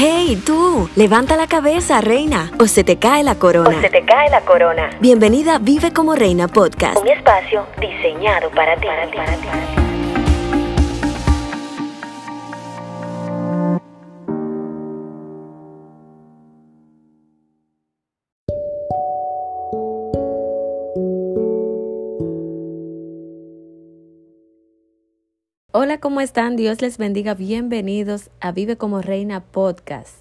¡Hey, tú! Levanta la cabeza, reina, o se te cae la corona. O se te cae la corona. Bienvenida a Vive como Reina Podcast. Un espacio diseñado para ti. Para ti, para ti. Hola, ¿cómo están? Dios les bendiga. Bienvenidos a Vive como Reina Podcast.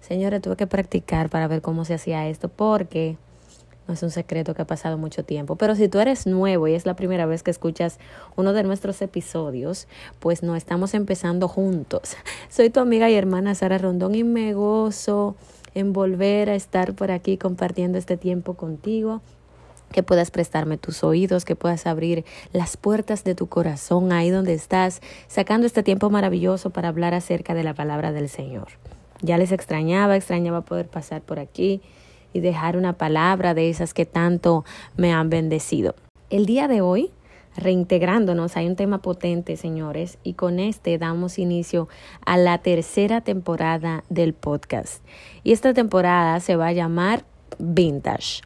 Señora, tuve que practicar para ver cómo se hacía esto porque no es un secreto que ha pasado mucho tiempo. Pero si tú eres nuevo y es la primera vez que escuchas uno de nuestros episodios, pues no estamos empezando juntos. Soy tu amiga y hermana Sara Rondón y me gozo en volver a estar por aquí compartiendo este tiempo contigo que puedas prestarme tus oídos, que puedas abrir las puertas de tu corazón ahí donde estás, sacando este tiempo maravilloso para hablar acerca de la palabra del Señor. Ya les extrañaba, extrañaba poder pasar por aquí y dejar una palabra de esas que tanto me han bendecido. El día de hoy, reintegrándonos, hay un tema potente, señores, y con este damos inicio a la tercera temporada del podcast. Y esta temporada se va a llamar Vintage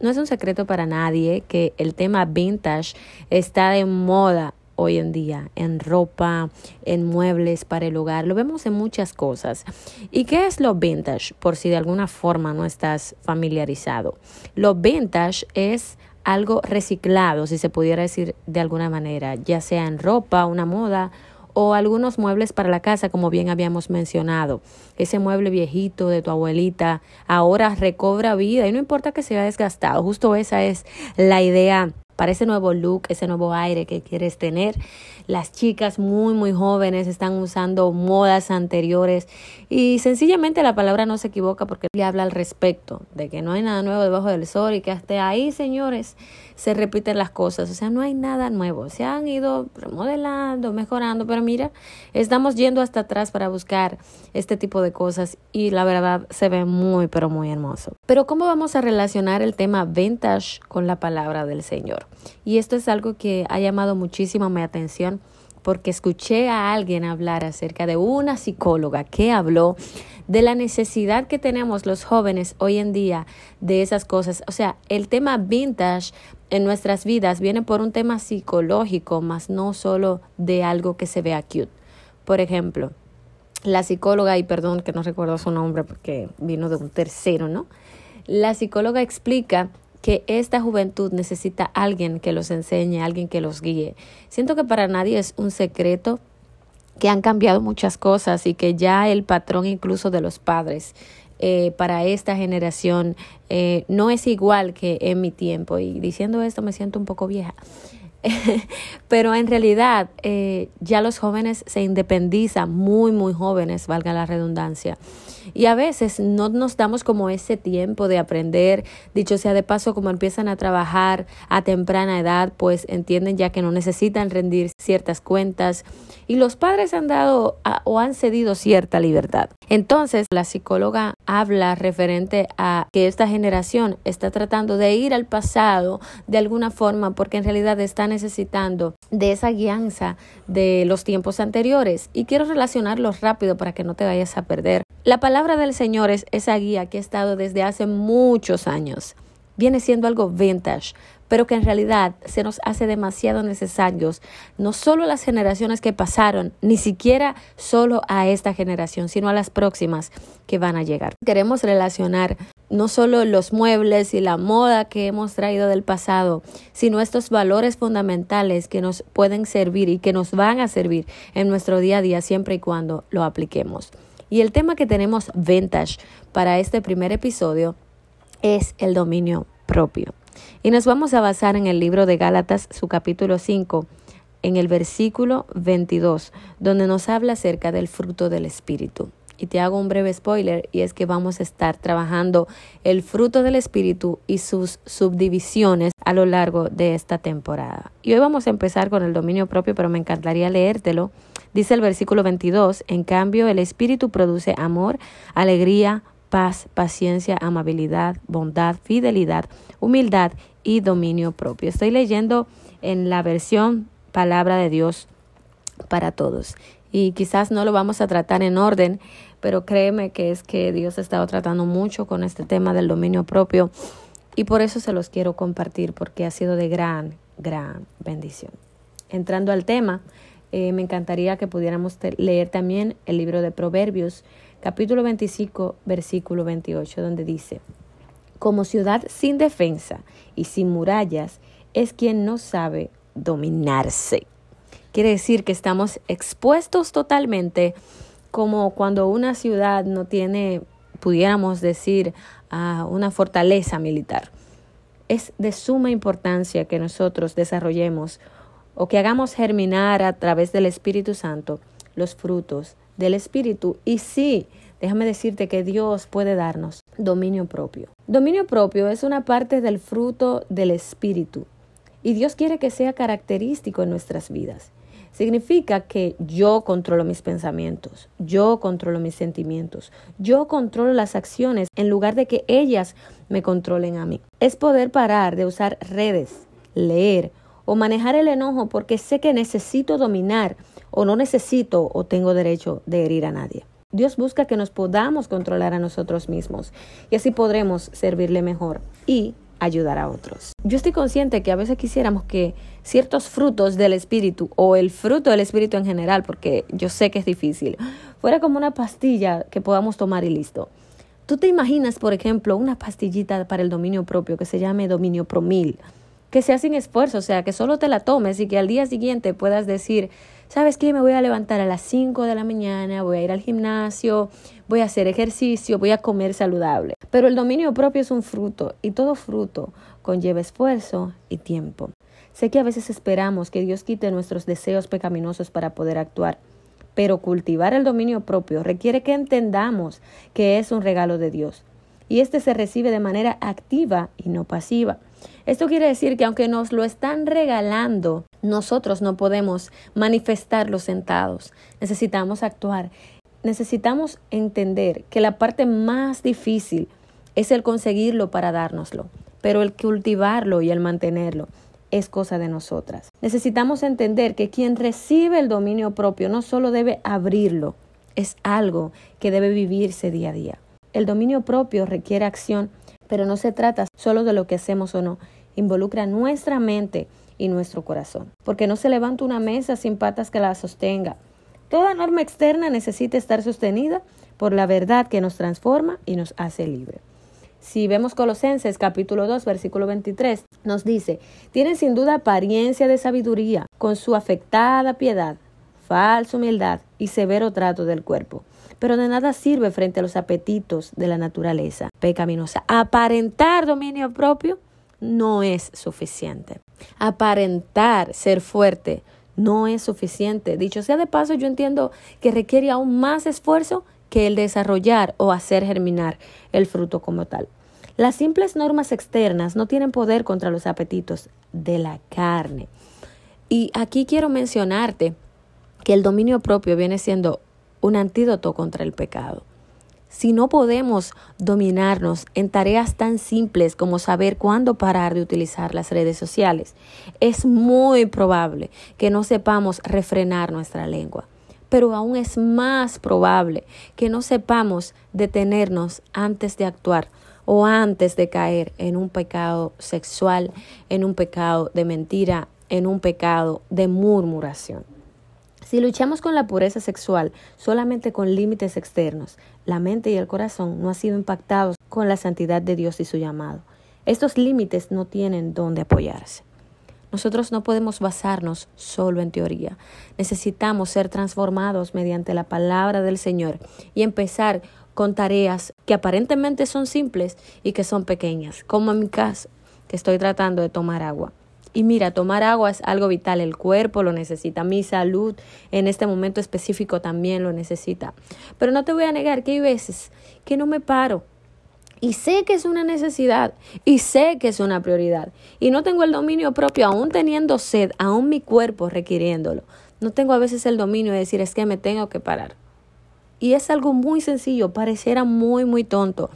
no es un secreto para nadie que el tema vintage está de moda hoy en día, en ropa, en muebles para el hogar. Lo vemos en muchas cosas. ¿Y qué es lo vintage? Por si de alguna forma no estás familiarizado. Lo vintage es algo reciclado, si se pudiera decir de alguna manera, ya sea en ropa, una moda o algunos muebles para la casa, como bien habíamos mencionado. Ese mueble viejito de tu abuelita ahora recobra vida y no importa que se haya desgastado, justo esa es la idea para ese nuevo look, ese nuevo aire que quieres tener. Las chicas muy, muy jóvenes están usando modas anteriores y sencillamente la palabra no se equivoca porque le habla al respecto de que no hay nada nuevo debajo del sol y que hasta ahí, señores, se repiten las cosas. O sea, no hay nada nuevo. Se han ido remodelando, mejorando, pero mira, estamos yendo hasta atrás para buscar este tipo de cosas y la verdad se ve muy, pero muy hermoso. Pero ¿cómo vamos a relacionar el tema vintage con la palabra del Señor? Y esto es algo que ha llamado muchísimo mi atención porque escuché a alguien hablar acerca de una psicóloga que habló de la necesidad que tenemos los jóvenes hoy en día de esas cosas. O sea, el tema vintage en nuestras vidas viene por un tema psicológico, más no solo de algo que se vea cute. Por ejemplo, la psicóloga, y perdón que no recuerdo su nombre porque vino de un tercero, ¿no? La psicóloga explica que esta juventud necesita alguien que los enseñe, alguien que los guíe. Siento que para nadie es un secreto que han cambiado muchas cosas y que ya el patrón incluso de los padres eh, para esta generación eh, no es igual que en mi tiempo. Y diciendo esto me siento un poco vieja. Pero en realidad eh, ya los jóvenes se independizan, muy, muy jóvenes, valga la redundancia. Y a veces no nos damos como ese tiempo de aprender, dicho sea de paso, como empiezan a trabajar a temprana edad, pues entienden ya que no necesitan rendir ciertas cuentas y los padres han dado o han cedido cierta libertad. Entonces, la psicóloga habla referente a que esta generación está tratando de ir al pasado de alguna forma porque en realidad está necesitando de esa guianza de los tiempos anteriores y quiero relacionarlo rápido para que no te vayas a perder. La palabra del Señor es esa guía que ha estado desde hace muchos años. Viene siendo algo vintage, pero que en realidad se nos hace demasiado necesarios, no solo las generaciones que pasaron, ni siquiera solo a esta generación, sino a las próximas que van a llegar. Queremos relacionar no solo los muebles y la moda que hemos traído del pasado, sino estos valores fundamentales que nos pueden servir y que nos van a servir en nuestro día a día siempre y cuando lo apliquemos. Y el tema que tenemos vintage para este primer episodio es el dominio propio. Y nos vamos a basar en el libro de Gálatas, su capítulo 5, en el versículo 22, donde nos habla acerca del fruto del Espíritu. Y te hago un breve spoiler y es que vamos a estar trabajando el fruto del Espíritu y sus subdivisiones a lo largo de esta temporada. Y hoy vamos a empezar con el dominio propio, pero me encantaría leértelo Dice el versículo 22, en cambio el Espíritu produce amor, alegría, paz, paciencia, amabilidad, bondad, fidelidad, humildad y dominio propio. Estoy leyendo en la versión Palabra de Dios para todos. Y quizás no lo vamos a tratar en orden, pero créeme que es que Dios ha estado tratando mucho con este tema del dominio propio y por eso se los quiero compartir porque ha sido de gran, gran bendición. Entrando al tema, eh, me encantaría que pudiéramos leer también el libro de Proverbios, capítulo 25, versículo 28, donde dice, como ciudad sin defensa y sin murallas es quien no sabe dominarse. Quiere decir que estamos expuestos totalmente como cuando una ciudad no tiene, pudiéramos decir, una fortaleza militar. Es de suma importancia que nosotros desarrollemos o que hagamos germinar a través del Espíritu Santo los frutos del Espíritu. Y sí, déjame decirte que Dios puede darnos dominio propio. Dominio propio es una parte del fruto del Espíritu y Dios quiere que sea característico en nuestras vidas. Significa que yo controlo mis pensamientos, yo controlo mis sentimientos, yo controlo las acciones en lugar de que ellas me controlen a mí. Es poder parar de usar redes, leer o manejar el enojo porque sé que necesito dominar o no necesito o tengo derecho de herir a nadie. Dios busca que nos podamos controlar a nosotros mismos y así podremos servirle mejor y ayudar a otros. Yo estoy consciente que a veces quisiéramos que ciertos frutos del Espíritu o el fruto del Espíritu en general, porque yo sé que es difícil, fuera como una pastilla que podamos tomar y listo. Tú te imaginas, por ejemplo, una pastillita para el dominio propio que se llame dominio promil, que sea sin esfuerzo, o sea, que solo te la tomes y que al día siguiente puedas decir, ¿sabes qué? Me voy a levantar a las 5 de la mañana, voy a ir al gimnasio, voy a hacer ejercicio, voy a comer saludable. Pero el dominio propio es un fruto y todo fruto conlleva esfuerzo y tiempo. Sé que a veces esperamos que Dios quite nuestros deseos pecaminosos para poder actuar, pero cultivar el dominio propio requiere que entendamos que es un regalo de Dios y este se recibe de manera activa y no pasiva. Esto quiere decir que aunque nos lo están regalando, nosotros no podemos manifestarlo sentados. Necesitamos actuar. Necesitamos entender que la parte más difícil es el conseguirlo para dárnoslo, pero el cultivarlo y el mantenerlo es cosa de nosotras. Necesitamos entender que quien recibe el dominio propio no solo debe abrirlo, es algo que debe vivirse día a día. El dominio propio requiere acción, pero no se trata solo de lo que hacemos o no, involucra nuestra mente y nuestro corazón, porque no se levanta una mesa sin patas que la sostenga. Toda norma externa necesita estar sostenida por la verdad que nos transforma y nos hace libre. Si vemos Colosenses capítulo 2 versículo 23, nos dice, tienen sin duda apariencia de sabiduría, con su afectada piedad, falsa humildad y severo trato del cuerpo. Pero de nada sirve frente a los apetitos de la naturaleza pecaminosa. Aparentar dominio propio no es suficiente. Aparentar ser fuerte no es suficiente. Dicho sea de paso, yo entiendo que requiere aún más esfuerzo que el desarrollar o hacer germinar el fruto como tal. Las simples normas externas no tienen poder contra los apetitos de la carne. Y aquí quiero mencionarte que el dominio propio viene siendo un antídoto contra el pecado. Si no podemos dominarnos en tareas tan simples como saber cuándo parar de utilizar las redes sociales, es muy probable que no sepamos refrenar nuestra lengua. Pero aún es más probable que no sepamos detenernos antes de actuar o antes de caer en un pecado sexual, en un pecado de mentira, en un pecado de murmuración. Si luchamos con la pureza sexual solamente con límites externos, la mente y el corazón no han sido impactados con la santidad de Dios y su llamado. Estos límites no tienen dónde apoyarse. Nosotros no podemos basarnos solo en teoría. Necesitamos ser transformados mediante la palabra del Señor y empezar con tareas que aparentemente son simples y que son pequeñas, como en mi caso, que estoy tratando de tomar agua. Y mira, tomar agua es algo vital, el cuerpo lo necesita, mi salud en este momento específico también lo necesita. Pero no te voy a negar que hay veces que no me paro. Y sé que es una necesidad y sé que es una prioridad. Y no tengo el dominio propio, aún teniendo sed, aún mi cuerpo requiriéndolo. No tengo a veces el dominio de decir es que me tengo que parar. Y es algo muy sencillo, pareciera muy, muy tonto.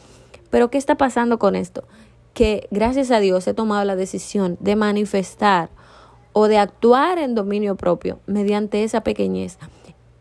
Pero ¿qué está pasando con esto? Que gracias a Dios he tomado la decisión de manifestar o de actuar en dominio propio mediante esa pequeñez.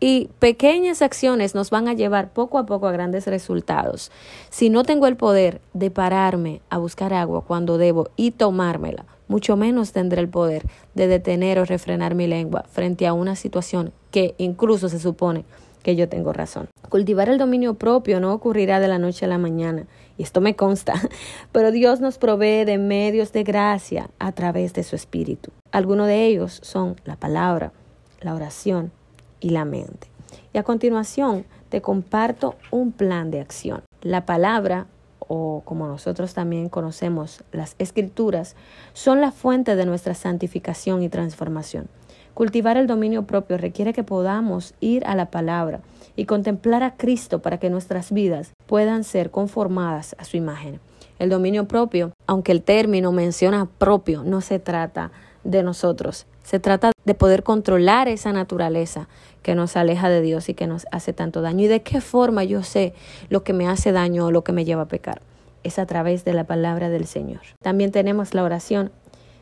Y pequeñas acciones nos van a llevar poco a poco a grandes resultados. Si no tengo el poder de pararme a buscar agua cuando debo y tomármela, mucho menos tendré el poder de detener o refrenar mi lengua frente a una situación que incluso se supone que yo tengo razón. Cultivar el dominio propio no ocurrirá de la noche a la mañana, y esto me consta, pero Dios nos provee de medios de gracia a través de su Espíritu. Algunos de ellos son la palabra, la oración y la mente. Y a continuación te comparto un plan de acción. La palabra o como nosotros también conocemos las escrituras, son la fuente de nuestra santificación y transformación. Cultivar el dominio propio requiere que podamos ir a la palabra y contemplar a Cristo para que nuestras vidas puedan ser conformadas a su imagen. El dominio propio, aunque el término menciona propio, no se trata de nosotros, se trata de poder controlar esa naturaleza que nos aleja de Dios y que nos hace tanto daño. ¿Y de qué forma yo sé lo que me hace daño o lo que me lleva a pecar? Es a través de la palabra del Señor. También tenemos la oración.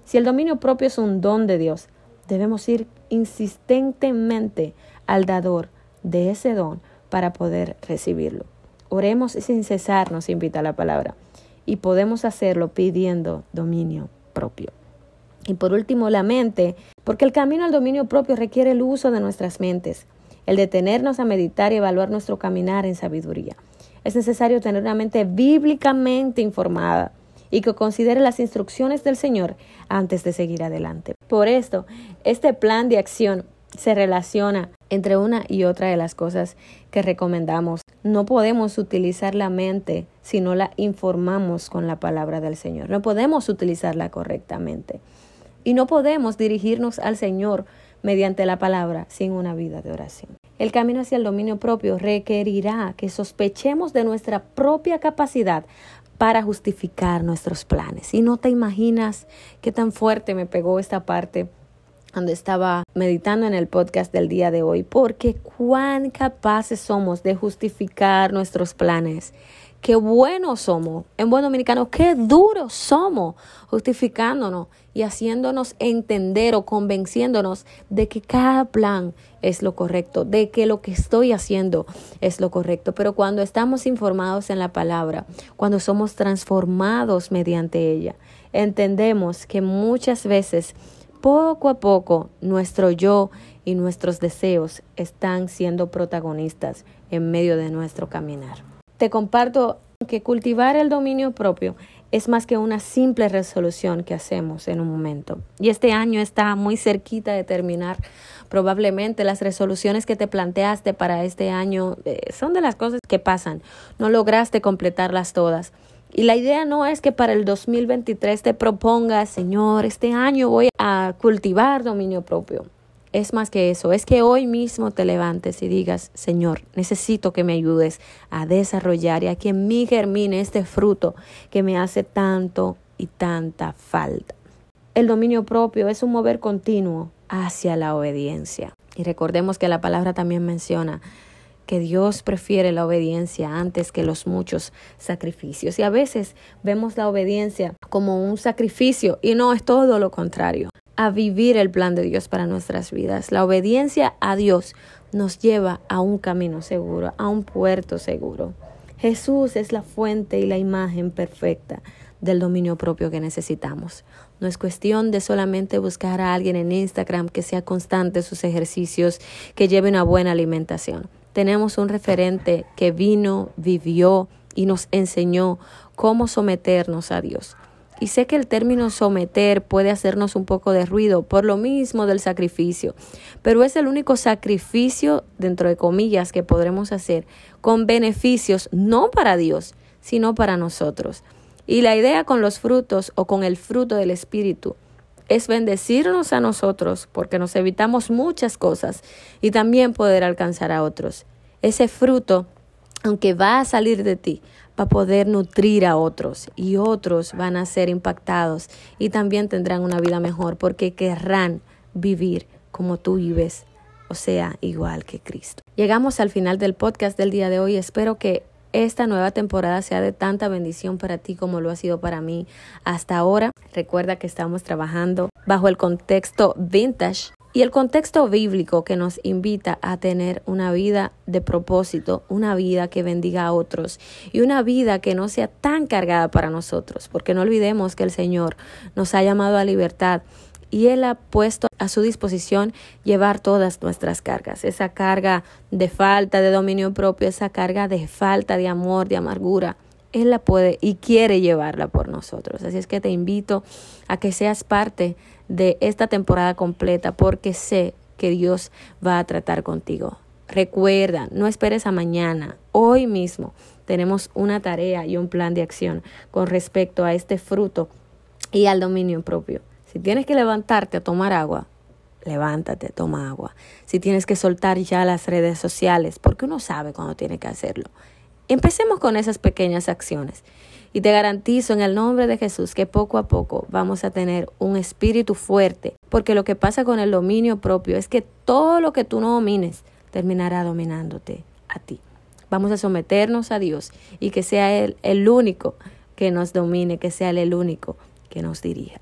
Si el dominio propio es un don de Dios, debemos ir insistentemente al dador de ese don para poder recibirlo. Oremos sin cesar, nos invita la palabra, y podemos hacerlo pidiendo dominio propio. Y por último, la mente, porque el camino al dominio propio requiere el uso de nuestras mentes, el detenernos a meditar y evaluar nuestro caminar en sabiduría. Es necesario tener una mente bíblicamente informada y que considere las instrucciones del Señor antes de seguir adelante. Por esto, este plan de acción se relaciona entre una y otra de las cosas que recomendamos. No podemos utilizar la mente si no la informamos con la palabra del Señor. No podemos utilizarla correctamente. Y no podemos dirigirnos al Señor mediante la palabra sin una vida de oración. El camino hacia el dominio propio requerirá que sospechemos de nuestra propia capacidad para justificar nuestros planes. Y no te imaginas qué tan fuerte me pegó esta parte cuando estaba meditando en el podcast del día de hoy, porque cuán capaces somos de justificar nuestros planes qué buenos somos, en buen dominicano, qué duros somos, justificándonos y haciéndonos entender o convenciéndonos de que cada plan es lo correcto, de que lo que estoy haciendo es lo correcto. Pero cuando estamos informados en la palabra, cuando somos transformados mediante ella, entendemos que muchas veces, poco a poco, nuestro yo y nuestros deseos están siendo protagonistas en medio de nuestro caminar te comparto que cultivar el dominio propio es más que una simple resolución que hacemos en un momento. Y este año está muy cerquita de terminar. Probablemente las resoluciones que te planteaste para este año eh, son de las cosas que pasan. No lograste completarlas todas. Y la idea no es que para el 2023 te propongas, Señor, este año voy a cultivar dominio propio es más que eso, es que hoy mismo te levantes y digas, Señor, necesito que me ayudes a desarrollar y a que en mí germine este fruto que me hace tanto y tanta falta. El dominio propio es un mover continuo hacia la obediencia. Y recordemos que la palabra también menciona que Dios prefiere la obediencia antes que los muchos sacrificios. Y a veces vemos la obediencia como un sacrificio y no es todo lo contrario a vivir el plan de Dios para nuestras vidas. La obediencia a Dios nos lleva a un camino seguro, a un puerto seguro. Jesús es la fuente y la imagen perfecta del dominio propio que necesitamos. No es cuestión de solamente buscar a alguien en Instagram que sea constante en sus ejercicios, que lleve una buena alimentación. Tenemos un referente que vino, vivió y nos enseñó cómo someternos a Dios. Y sé que el término someter puede hacernos un poco de ruido por lo mismo del sacrificio, pero es el único sacrificio, dentro de comillas, que podremos hacer con beneficios no para Dios, sino para nosotros. Y la idea con los frutos o con el fruto del Espíritu es bendecirnos a nosotros porque nos evitamos muchas cosas y también poder alcanzar a otros. Ese fruto, aunque va a salir de ti, para poder nutrir a otros y otros van a ser impactados y también tendrán una vida mejor porque querrán vivir como tú vives, o sea, igual que Cristo. Llegamos al final del podcast del día de hoy. Espero que esta nueva temporada sea de tanta bendición para ti como lo ha sido para mí hasta ahora. Recuerda que estamos trabajando bajo el contexto vintage Y el contexto bíblico que nos invita a tener una vida de propósito, una vida que bendiga a otros y una vida que no sea tan cargada para nosotros, porque no olvidemos que el Señor nos ha llamado a libertad y Él ha puesto a su disposición llevar todas nuestras cargas, esa carga de falta de dominio propio, esa carga de falta de amor, de amargura. Él la puede y quiere llevarla por nosotros. Así es que te invito a que seas parte de esta temporada completa porque sé que Dios va a tratar contigo. Recuerda, no esperes a mañana, hoy mismo tenemos una tarea y un plan de acción con respecto a este fruto y al dominio propio. Si tienes que levantarte a tomar agua, levántate, toma agua. Si tienes que soltar ya las redes sociales, porque uno sabe cuándo tiene que hacerlo. Empecemos con esas pequeñas acciones. Y te garantizo en el nombre de Jesús que poco a poco vamos a tener un espíritu fuerte, porque lo que pasa con el dominio propio es que todo lo que tú no domines terminará dominándote a ti. Vamos a someternos a Dios y que sea Él el único que nos domine, que sea Él el único que nos dirija.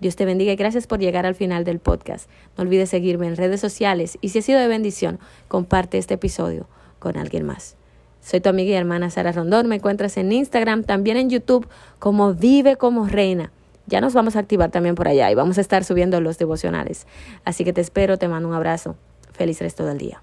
Dios te bendiga y gracias por llegar al final del podcast. No olvides seguirme en redes sociales y si ha sido de bendición, comparte este episodio con alguien más. Soy tu amiga y hermana Sara Rondón. Me encuentras en Instagram, también en YouTube como Vive como Reina. Ya nos vamos a activar también por allá y vamos a estar subiendo los devocionales. Así que te espero, te mando un abrazo. Feliz resto del día.